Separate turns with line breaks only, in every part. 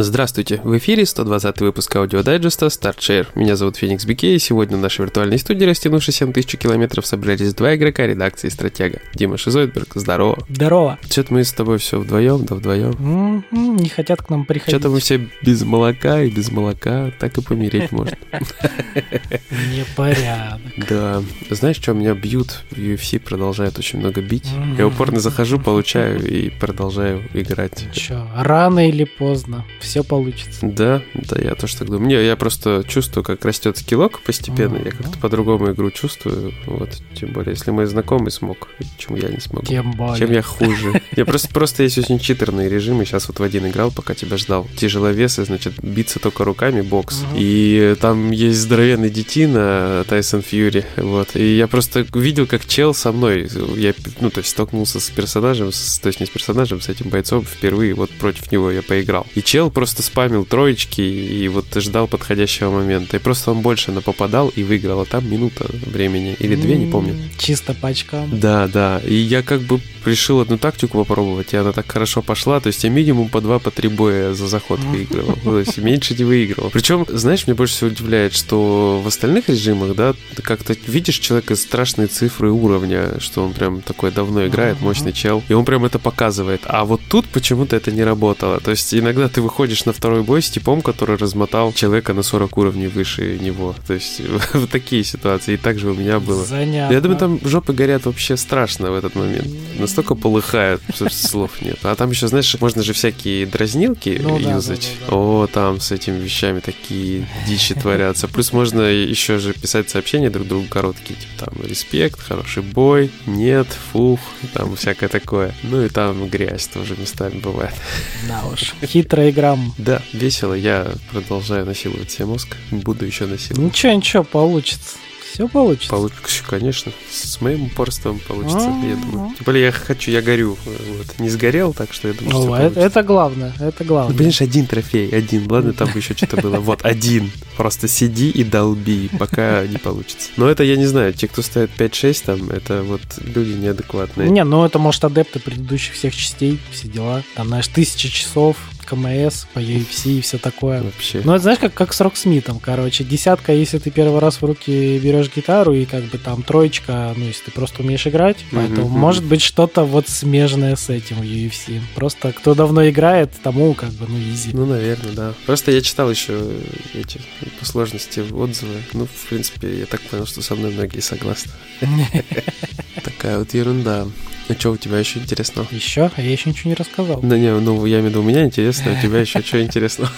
Здравствуйте, в эфире 120 выпуск аудиодайджеста StartShare. Меня зовут Феникс Бике, и сегодня в нашей виртуальной студии, растянувшей 7000 километров, собрались два игрока редакции «Стратега». Дима Шизойдберг, здорово.
Здорово.
Что-то мы с тобой все вдвоем, да вдвоем.
М-м, Не хотят к нам приходить.
Что-то мы все без молока и без молока, так и помереть можно.
Непорядок.
Да. Знаешь, что меня бьют? UFC продолжают очень много бить. Я упорно захожу, получаю и продолжаю играть.
Че, рано или поздно все получится.
Да, да, я тоже так думаю. Не, я просто чувствую, как растет скиллок постепенно. Я как-то по-другому игру чувствую. Вот, тем более, если мой знакомый смог, почему я не смогу?
Тем более.
Чем я хуже? Я просто, просто есть очень читерные режимы. Сейчас вот в один играл, пока тебя ждал. Тяжеловесы, значит, биться только руками, бокс.
Мгм.
И там есть здоровенный детина, Тайсон Фьюри. Вот. И я просто видел, как чел со мной. Я, ну, то есть, столкнулся с персонажем, с- то есть не с персонажем, с этим бойцом впервые. Вот против него я поиграл. И чел просто спамил троечки и вот ждал подходящего момента. И просто он больше напопадал и выиграл. А там минута времени. Или две, не помню.
Чисто по очкам.
Да, да. И я как бы решил одну тактику попробовать, и она так хорошо пошла. То есть я минимум по два, по три боя за заход выигрывал. То есть меньше не выигрывал. Причем, знаешь, мне больше всего удивляет, что в остальных режимах, да, ты как-то видишь человека страшные цифры уровня, что он прям такой давно играет, мощный чел, и он прям это показывает. А вот тут почему-то это не работало. То есть иногда ты выходишь на второй бой с типом, который размотал человека на 40 уровней выше него. То есть вот такие ситуации. И так же у меня было.
Занятно.
Я думаю, там жопы горят вообще страшно в этот момент. Настолько полыхают, что слов нет. А там еще, знаешь, можно же всякие дразнилки
Ну
юзать.
да, да, да.
О, там с этими вещами такие дичи творятся. Плюс можно еще же писать сообщения друг другу короткие, типа там респект, хороший бой, нет, фух, там всякое такое. Ну и там грязь тоже местами бывает.
Да уж. Хитрая игра.
Да, весело, я продолжаю насиловать себе мозг, буду еще насиловать.
Ничего, ничего, получится. Все получится.
Получится, конечно. С моим упорством получится,
А,
я думаю.
ну.
Тем более я хочу, я горю. Вот. Не сгорел, так что я думаю, что
О,
всё
это, это главное, это
Ну,
главное.
понимаешь, один трофей, один. Ладно, там еще что-то было. Вот, один. Просто сиди и долби, пока не получится. Но это, я не знаю, те, кто ставит 5-6 там, это вот люди неадекватные.
Не, ну это может адепты предыдущих всех частей, все дела. Там, знаешь, тысяча часов, КМС, по UFC и все такое.
Вообще.
Ну, это знаешь, как, как с Rocksmith ом, короче. Десятка, если ты первый раз в руки берешь гитару, и как бы там троечка, ну, если ты просто умеешь играть. Поэтому
мгм.
может быть что-то вот смежное с этим в UFC. Просто кто давно играет, тому как бы, ну, easy.
Ну, наверное, да. Просто я читал еще эти по сложности отзывы. Ну, в принципе, я так понял, что со мной многие согласны. Такая вот ерунда. А что у тебя еще интересного?
Еще? А я еще ничего не рассказал.
Да не, ну я имею в виду, у меня интересно, а у тебя еще что интересного?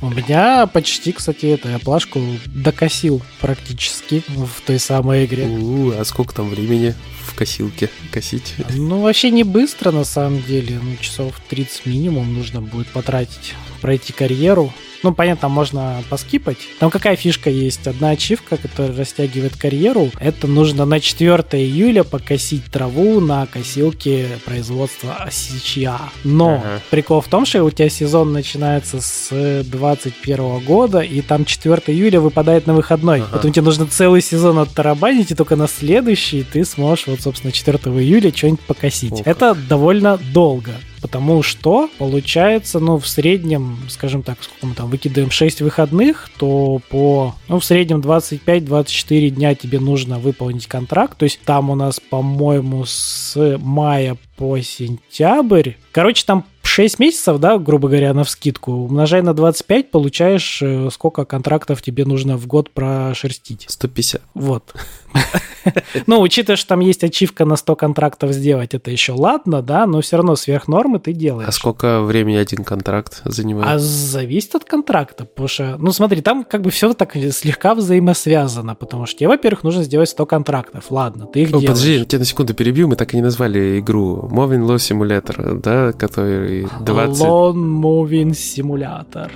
У меня почти, кстати, это, я плашку докосил практически в той самой игре.
У, а сколько там времени в косилке косить?
Ну, вообще не быстро, на самом деле. Ну, часов 30 минимум нужно будет потратить, пройти карьеру. Ну, понятно, можно поскипать. Там какая фишка есть? Одна ачивка, которая растягивает карьеру. Это нужно на 4 июля покосить траву на косилке производства Осичья. Но
Ага.
прикол в том, что у тебя сезон начинается с 21 года, и там 4 июля выпадает на выходной.
Ага.
Поэтому тебе нужно целый сезон оттарабанить, и только на следующий ты сможешь, вот, собственно, 4 июля что-нибудь покосить.
О.
Это довольно долго. Потому что получается, ну, в среднем, скажем так, сколько мы там выкидываем 6 выходных, то по, ну, в среднем 25-24 дня тебе нужно выполнить контракт. То есть там у нас, по-моему, с мая по сентябрь. Короче, там 6 месяцев, да, грубо говоря, на вскидку. Умножай на 25, получаешь, э, сколько контрактов тебе нужно в год прошерстить.
150.
Вот. Ну, учитывая, что там есть ачивка на 100 контрактов сделать, это еще ладно, да, но все равно сверх нормы ты делаешь.
А сколько времени один контракт
А
занимает?
зависит от контракта, потому что, ну смотри, там как бы все так слегка взаимосвязано, потому что тебе, во-первых, нужно сделать 100 контрактов, ладно, ты их
О,
делаешь.
подожди, тебя на секунду перебью, мы так и не назвали игру. Moving Law Simulator, да, который 20...
Lone Moving Simulator.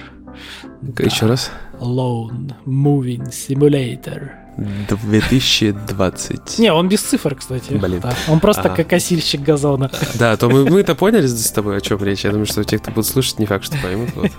Еще раз?
Lone Moving Simulator.
2020.
Не, он без цифр, кстати.
Блин.
Да, он просто
Ага.
как косильщик газона.
Да, то мы, мы-то поняли с тобой, о чем речь. Я думаю, что те, кто будет слушать, не факт, что поймут. Вот,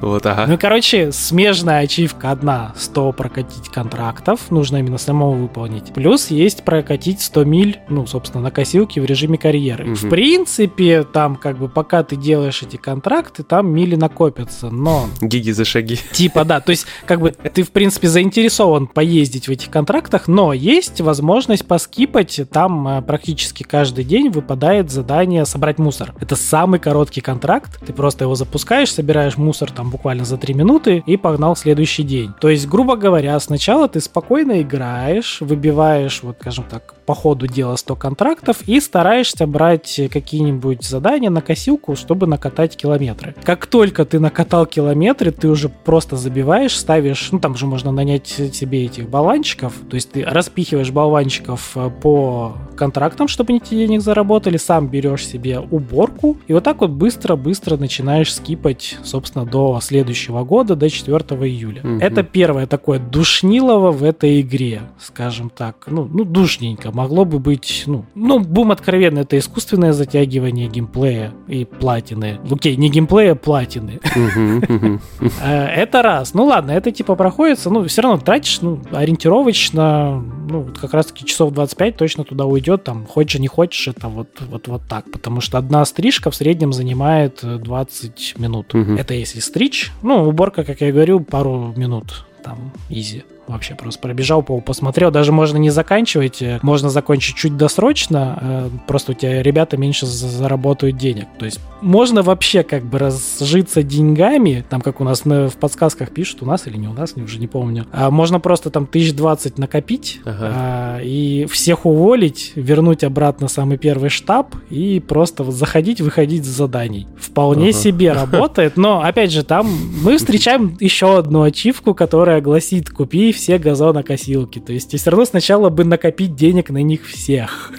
Вот,
Ну
ага.
и, короче, смежная ачивка одна 100 прокатить контрактов, нужно именно самому выполнить. Плюс есть прокатить 100 миль, ну, собственно, на косилке в режиме карьеры.
Мгм.
В принципе, там как бы пока ты делаешь эти контракты, там мили накопятся, но
Гиги за шаги.
Типа, да, то есть, как бы ты, в принципе, заинтересован поездить в этих контрактах, но есть возможность поскипать. Там э, практически каждый день выпадает задание собрать мусор. Это самый короткий контракт. Ты просто его запускаешь, собираешь мусор там буквально за 3 минуты и погнал в следующий день. То есть, грубо говоря, сначала ты спокойно играешь, выбиваешь, вот, скажем так, по ходу дела 100 контрактов и стараешься брать какие-нибудь задания на косилку, чтобы накатать километры. Как только ты накатал километры, ты уже просто забиваешь, ставишь, ну там же можно нанять себе этих болванчиков, то есть ты распихиваешь болванчиков э, по контрактам, чтобы они тебе денег заработали, сам берешь себе уборку, и вот так вот быстро-быстро начинаешь скипать, собственно, до следующего года, до 4 июля.
Мгм.
Это первое такое душнилово в этой игре, скажем так. Ну, ну душненько. Могло бы быть, ну, ну, будем откровенны, это искусственное затягивание геймплея и платины. Окей, не геймплея, платины.
Мгм, мгм.
Э, Это раз. Ну ладно, это типа проходится, ну все равно тратишь, ну, ориентировочно, ну, как раз-таки часов 25 точно туда уйдет, там, хочешь, не хочешь, это вот, вот, вот так, потому что одна стрижка в среднем занимает э, 20 минут.
Мгм.
Это если стричь, ну, уборка, как я говорю, пару минут, там, изи. Вообще просто пробежал, пол посмотрел. Даже можно не заканчивать, э, можно закончить чуть досрочно, э, просто у тебя ребята меньше за- заработают денег. То есть можно вообще как бы разжиться деньгами, там как у нас на- в подсказках пишут, у нас или не у нас, уже не помню. А можно просто там тысяч двадцать накопить
Ага.
а, и всех уволить, вернуть обратно самый первый штаб и просто вот заходить, выходить с заданий. Вполне
Ага.
себе работает, но опять же там мы встречаем еще одну ачивку, которая гласит «Купи все газонокосилки». То есть и все равно сначала бы накопить денег на них всех.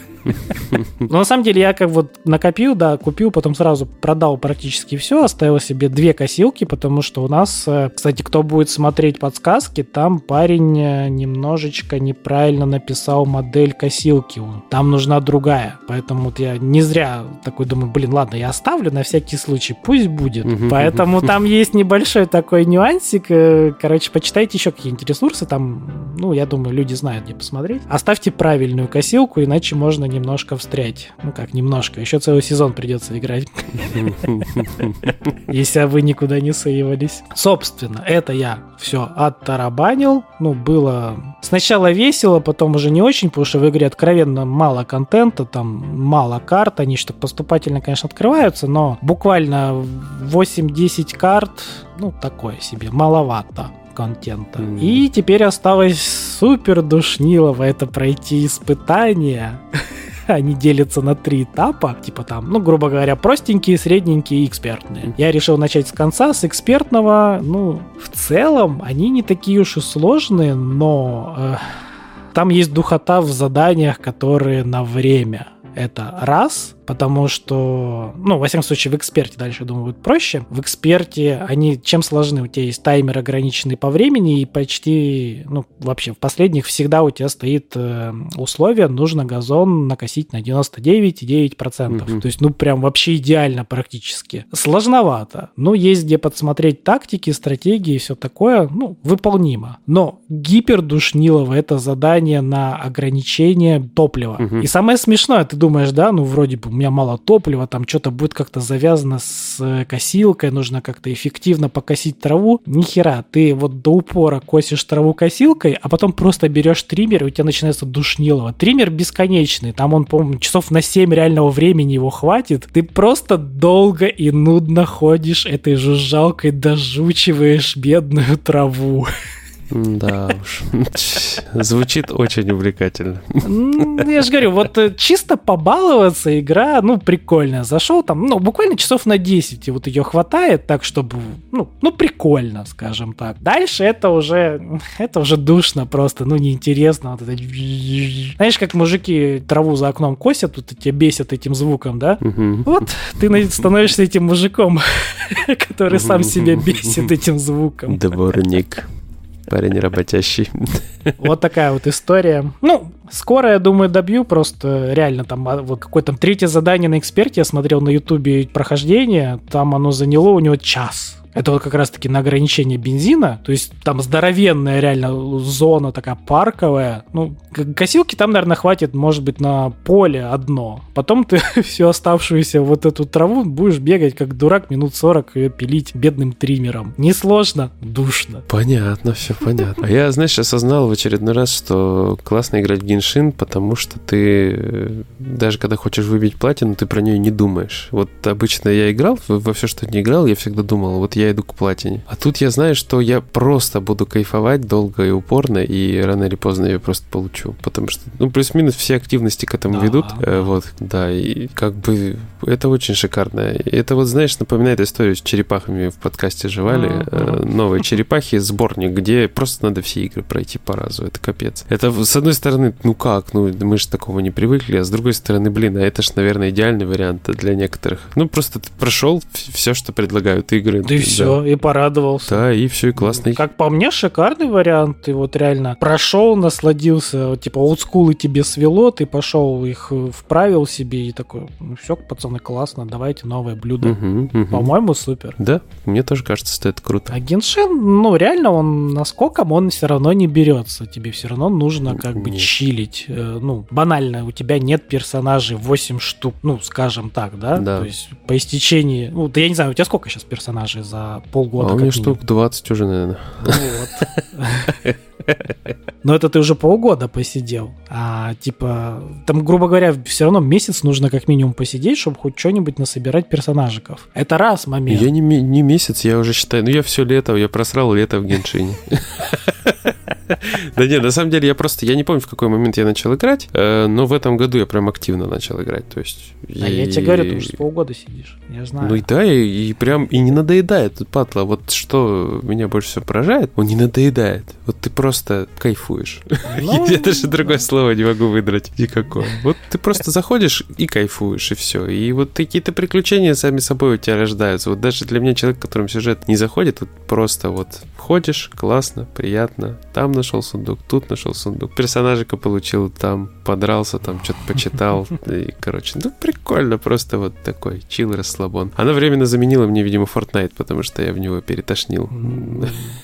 Но на самом деле я как вот накопил, да, купил, потом сразу продал практически все, оставил себе две косилки, потому что у нас, э, кстати, кто будет смотреть подсказки, там парень э, немножечко неправильно написал модель косилки. Там нужна другая. Поэтому вот я не зря такой думаю, блин, ладно, я оставлю на всякий случай, пусть будет. Поэтому там есть небольшой такой нюансик. э, Короче, почитайте еще какие-нибудь ресурсы, там, ну, я думаю, люди знают, где посмотреть. Оставьте правильную косилку, иначе можно немножко встрять. Ну как, немножко. Еще целый сезон придется играть, если вы никуда не сейвались. Собственно, это я все оттарабанил. Ну, было сначала весело, потом уже не очень, потому что в игре откровенно мало контента, там мало карт, они что поступательно, конечно, открываются, но буквально 8-10 карт, ну, такое себе, маловато контента.
Мгм.
И теперь осталось супер душнилово это пройти испытания. Они делятся на три этапа, типа там, ну, грубо говоря, простенькие, средненькие и экспертные. Я решил начать с конца, с экспертного. Ну, в целом, они не такие уж и сложные, но э, там есть духота в заданиях, которые на время. Это раз, потому что, ну, во всяком случае, в эксперте дальше, думаю, будет проще. В эксперте они чем сложны? У тебя есть таймер ограниченный по времени, и почти, ну, вообще в последних всегда у тебя стоит э, условие, нужно газон накосить на 99,9%.
Мгм.
То есть, ну, прям вообще идеально практически. Сложновато. Ну, есть где подсмотреть тактики, стратегии и все такое, ну, выполнимо. Но гипердушнилово это задание на ограничение топлива.
Мгм.
И самое смешное, ты думаешь, да, ну, вроде бы меня мало топлива, там что-то будет как-то завязано с э, косилкой, нужно как-то эффективно покосить траву. Ни хера, ты вот до упора косишь траву косилкой, а потом просто берешь триммер, и у тебя начинается душнилово. Триммер бесконечный, там он, по-моему, часов на 7 реального времени его хватит. Ты просто долго и нудно ходишь этой жужжалкой, дожучиваешь бедную траву.
Да уж. Звучит очень увлекательно.
Я же говорю, вот э, чисто побаловаться игра, ну, прикольная. Зашел там, ну, буквально часов на 10, и вот ее хватает так, чтобы, ну, ну, прикольно, скажем так. Дальше это уже, это уже душно просто, ну, неинтересно. Вот это... Знаешь, как мужики траву за окном косят, вот тебя бесят этим звуком, да? Вот ты становишься этим мужиком, который сам себя бесит этим звуком.
Дворник. Парень работящий.
Вот такая вот история. Ну, скоро, я думаю, добью. Просто реально там а, вот какое-то третье задание на эксперте я смотрел на ютубе прохождение. Там оно заняло у него час это вот как раз-таки на ограничение бензина. То есть там здоровенная реально зона такая парковая. Ну, косилки там, наверное, хватит, может быть, на поле одно. Потом ты всю оставшуюся вот эту траву будешь бегать как дурак минут 40 и пилить бедным триммером. Несложно, душно.
Понятно, все понятно. А я, знаешь, осознал в очередной раз, что классно играть в Геншин, потому что ты э, даже когда хочешь выбить платину, ты про нее не думаешь. Вот обычно я играл во все, что не играл, я всегда думал, вот я иду к платине. А тут я знаю, что я просто буду кайфовать долго и упорно, и рано или поздно я просто получу. Потому что, ну, плюс-минус все активности к этому да, ведут. Да. Э, вот, да, и как бы это очень шикарно. Это вот, знаешь, напоминает историю с черепахами в подкасте «Жевали». Uh-huh. Новые черепахи, сборник, где просто надо все игры пройти по разу. Это капец. Это, с одной стороны, ну как, ну мы же такого не привыкли, а с другой стороны, блин, а это ж, наверное, идеальный вариант для некоторых. Ну, просто ты прошел все, что предлагают игры.
Да и все, и порадовался.
Да, и все, и классно.
Как по мне, шикарный вариант. Ты вот реально прошел, насладился, типа олдскулы тебе свело, ты пошел их э, вправил себе и такой, ну все, пацаны, классно, давайте новое блюдо. Угу, угу. По-моему, супер.
Да, мне тоже кажется, что это круто.
А Геншин, ну реально, он наскоком он все равно не берется. Тебе все равно нужно как бы нет. Чилить. Э, ну, банально, у тебя нет персонажей 8 штук, ну, скажем так, да?
Да.
То есть по истечении, ну, да я не знаю, у тебя сколько сейчас персонажей за полгода?
А у меня штук 20 уже, наверное.
Вот. Но это ты уже полгода посидел. А типа, там, грубо говоря, все равно месяц нужно как минимум посидеть, чтобы хоть что-нибудь насобирать персонажиков. Это раз момент.
Я не, не месяц, я уже считаю. Ну, я все лето, я просрал лето в Геншине. Да нет, на самом деле я просто, я не помню, в какой момент я начал играть, э, но в этом году я прям активно начал играть, то есть...
А я тебе говорю, ты уже полгода сидишь, я знаю.
Ну и да, и прям, и не надоедает, Патла, вот что меня больше всего поражает, он не надоедает, вот ты просто кайфуешь. Ну, я даже другое слово не могу выдрать никакое. Вот ты просто заходишь и кайфуешь, и все. И вот какие-то приключения сами собой у тебя рождаются. Вот даже для меня человек, которым сюжет не заходит, вот просто вот входишь, классно, приятно, там нашел сундук, тут нашел сундук, персонажика получил, там подрался, там что-то почитал, и, короче, ну, прикольно, просто вот такой чил, расслабон. Она временно заменила мне, видимо, Fortnite, потому что я в него перетошнил.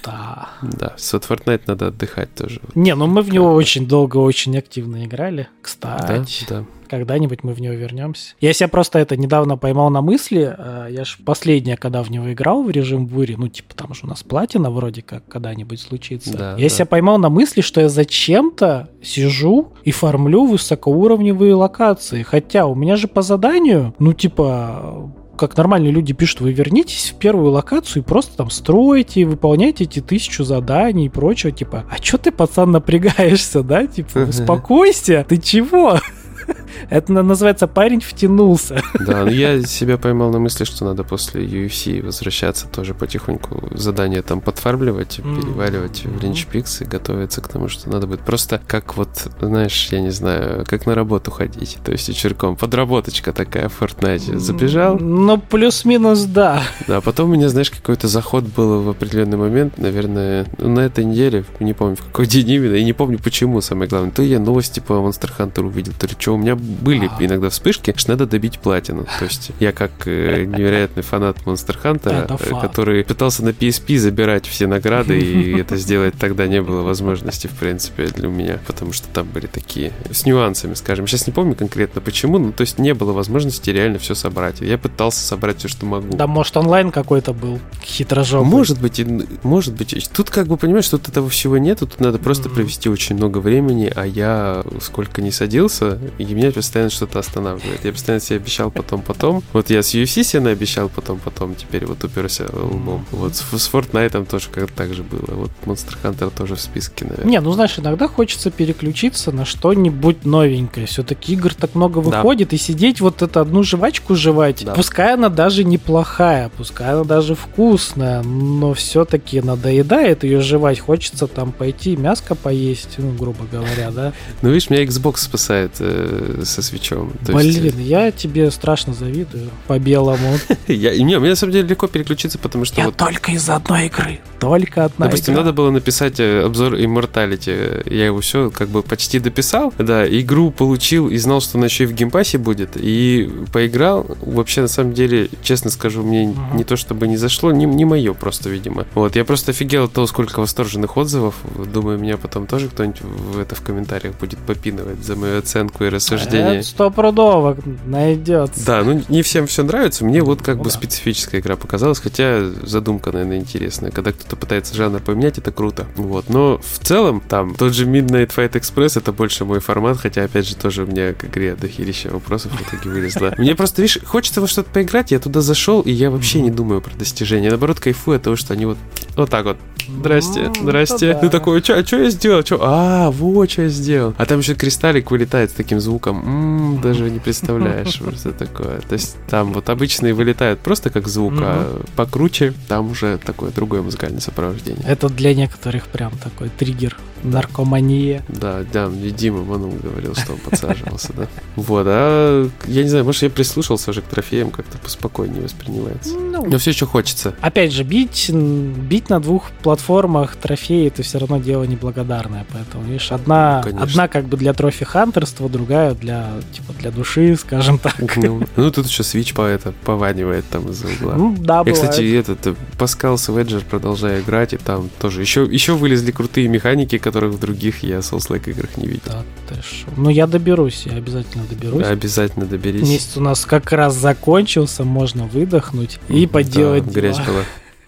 Да.
Да, вот Fortnite надо отдыхать тоже.
Не, ну мы в него очень долго, очень активно играли, кстати.
Да, да.
Когда-нибудь мы в него вернемся. Я себя просто это недавно поймал на мысли. Э, я же последнее, когда в него играл в режим бури, ну, типа, там же у нас платина вроде как когда-нибудь случится. Да, я да. себя поймал на мысли, что я зачем-то сижу и фармлю высокоуровневые локации. Хотя у меня же по заданию, ну, типа, как нормальные люди пишут, вы вернитесь в первую локацию и просто там строите, выполняйте эти тысячу заданий и прочего, типа, а чё ты, пацан, напрягаешься, да? Типа, успокойся, ты чего? Это называется парень втянулся.
Да, но я себя поймал на мысли, что надо после UFC возвращаться тоже потихоньку задание там подфармливать, переваривать в ринчпикс и готовиться к тому, что надо будет просто как вот, знаешь, я не знаю, как на работу ходить. То есть вечерком подработочка такая в Fortnite. Забежал.
Ну, плюс-минус, да.
Да, а потом у меня, знаешь, какой-то заход был в определенный момент, наверное, на этой неделе, не помню, в какой день именно, и не помню почему, самое главное. То я новости по Monster Hunter увидел, то ли что, у меня были а. иногда вспышки, что надо добить платину. То есть я как э, невероятный фанат Monster Hunter, э, который пытался на PSP забирать все награды, и это сделать тогда не было возможности, в принципе, для меня, потому что там были такие с нюансами, скажем. Сейчас не помню конкретно почему, но то есть не было возможности реально все собрать. Я пытался собрать все, что могу.
Да, может, онлайн какой-то был хитрожопый.
Может быть, может быть. Тут как бы, понимаешь, тут этого всего нет, тут надо просто провести очень много времени, а я сколько не садился, и меня постоянно что-то останавливает. Я постоянно себе обещал потом, потом. Вот я с UFC себе обещал потом, потом. Теперь вот уперся лбом. Вот с, с Fortnite тоже как так же было. Вот Monster Hunter тоже в списке, наверное.
Не, ну знаешь, иногда хочется переключиться на что-нибудь новенькое. Все-таки игр так много выходит, да. и сидеть вот эту одну жвачку жевать. Да. Пускай она даже неплохая, пускай она даже вкусная, но все-таки надоедает ее жевать. Хочется там пойти мяско поесть, ну, грубо говоря, да.
Ну, видишь, меня Xbox спасает э, со Switch ом. То
Блин,
есть,
я тебе страшно завидую по белому.
я, не, мне на самом деле легко переключиться, потому что
Я
вот
только из одной игры. Только одна
Допустим,
игра.
надо было написать э, обзор Immortality. Я его все как бы почти дописал. Да, игру получил и знал, что она еще и в Game Pass е будет. И поиграл. Вообще, на самом деле, честно скажу, мне не то чтобы не зашло, не, не мое просто, видимо. Вот, я просто офигел от того, сколько восторженных отзывов. Думаю, меня потом тоже кто-нибудь в это в комментариях будет попинывать за мою оценку и рассуждение.
Стопудово найдется.
Да, ну не всем все нравится. Мне вот как
Ну
бы
да.
специфическая игра показалась, хотя задумка, наверное, интересная. Когда кто-то пытается жанр поменять, это круто. Вот. Но в целом, там, тот же Midnight Fight Express это больше мой формат, хотя, опять же, тоже у меня к игре дохерища вопросов в итоге вылезло. Мне просто, видишь, хочется во что-то поиграть, я туда зашел, и я вообще не думаю про достижения. Наоборот, кайфую от того, что они вот, вот так вот Здрасте,
Ну,
здрасте.
да.
Ты такой, а что я сделал? Чё? А, вот что я сделал. А там еще кристаллик вылетает с таким звуком. Даже не представляешь, что такое. То есть там вот обычные вылетают просто как звук, а покруче там уже такое другое музыкальное сопровождение.
Это для некоторых прям такой триггер. Наркомания.
Да, да, мне Дима Манул говорил, что он подсаживался, да. Вот, а я не знаю, может, я прислушался уже к трофеям, как-то поспокойнее воспринимается.
Ну,
Но все еще хочется.
Опять же, бить, бить на двух платформах трофеи это все равно дело неблагодарное. Поэтому, видишь, одна,
Ну,
одна как бы для трофи-хантерства, другая для, типа, для души, скажем так.
Ну, ну, тут еще свич по это пованивает там из-за угла.
Ну, да,
Я,
бывает.
кстати, этот Паскал Сведжер продолжаю играть, и там тоже еще, еще вылезли крутые механики, которых в других я Souls-like играх не видел.
Да, ты шо. Ну, я доберусь, я обязательно доберусь.
Обязательно доберись.
Месяц у нас как раз закончился, можно выдохнуть и поделать
Да,
дела.
грязь была.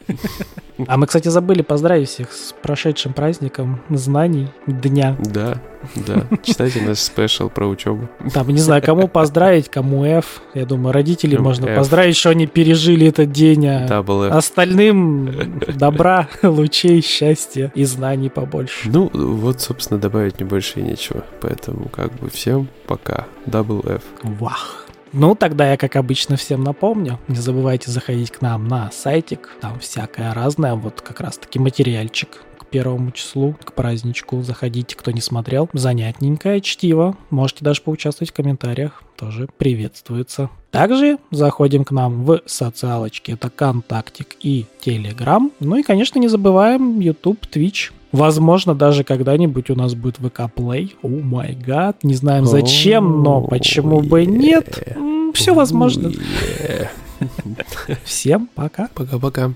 А мы, кстати, забыли поздравить всех с прошедшим праздником знаний дня.
Да, да. Читайте наш спешл про учебу.
Там, не знаю, кому поздравить, кому F. Я думаю, родителей можно поздравить, что они пережили этот день. а. Остальным добра, лучей, счастья и знаний побольше.
Ну, вот, собственно, добавить мне больше и нечего. Поэтому, как бы, всем пока. Double F.
Вах. Ну, тогда я, как обычно, всем напомню. Не забывайте заходить к нам на сайтик. Там всякое разное. Вот как раз-таки материальчик к первому числу, к праздничку. Заходите, кто не смотрел. Занятненькое чтиво. Можете даже поучаствовать в комментариях. Тоже приветствуется. Также заходим к нам в социалочки. Это Контактик и Телеграм. Ну и, конечно, не забываем YouTube, Twitch. Возможно, даже когда-нибудь у нас будет ВК Play. О май гад. Не знаем зачем, но почему бы нет. Все возможно. Всем пока.
Пока-пока.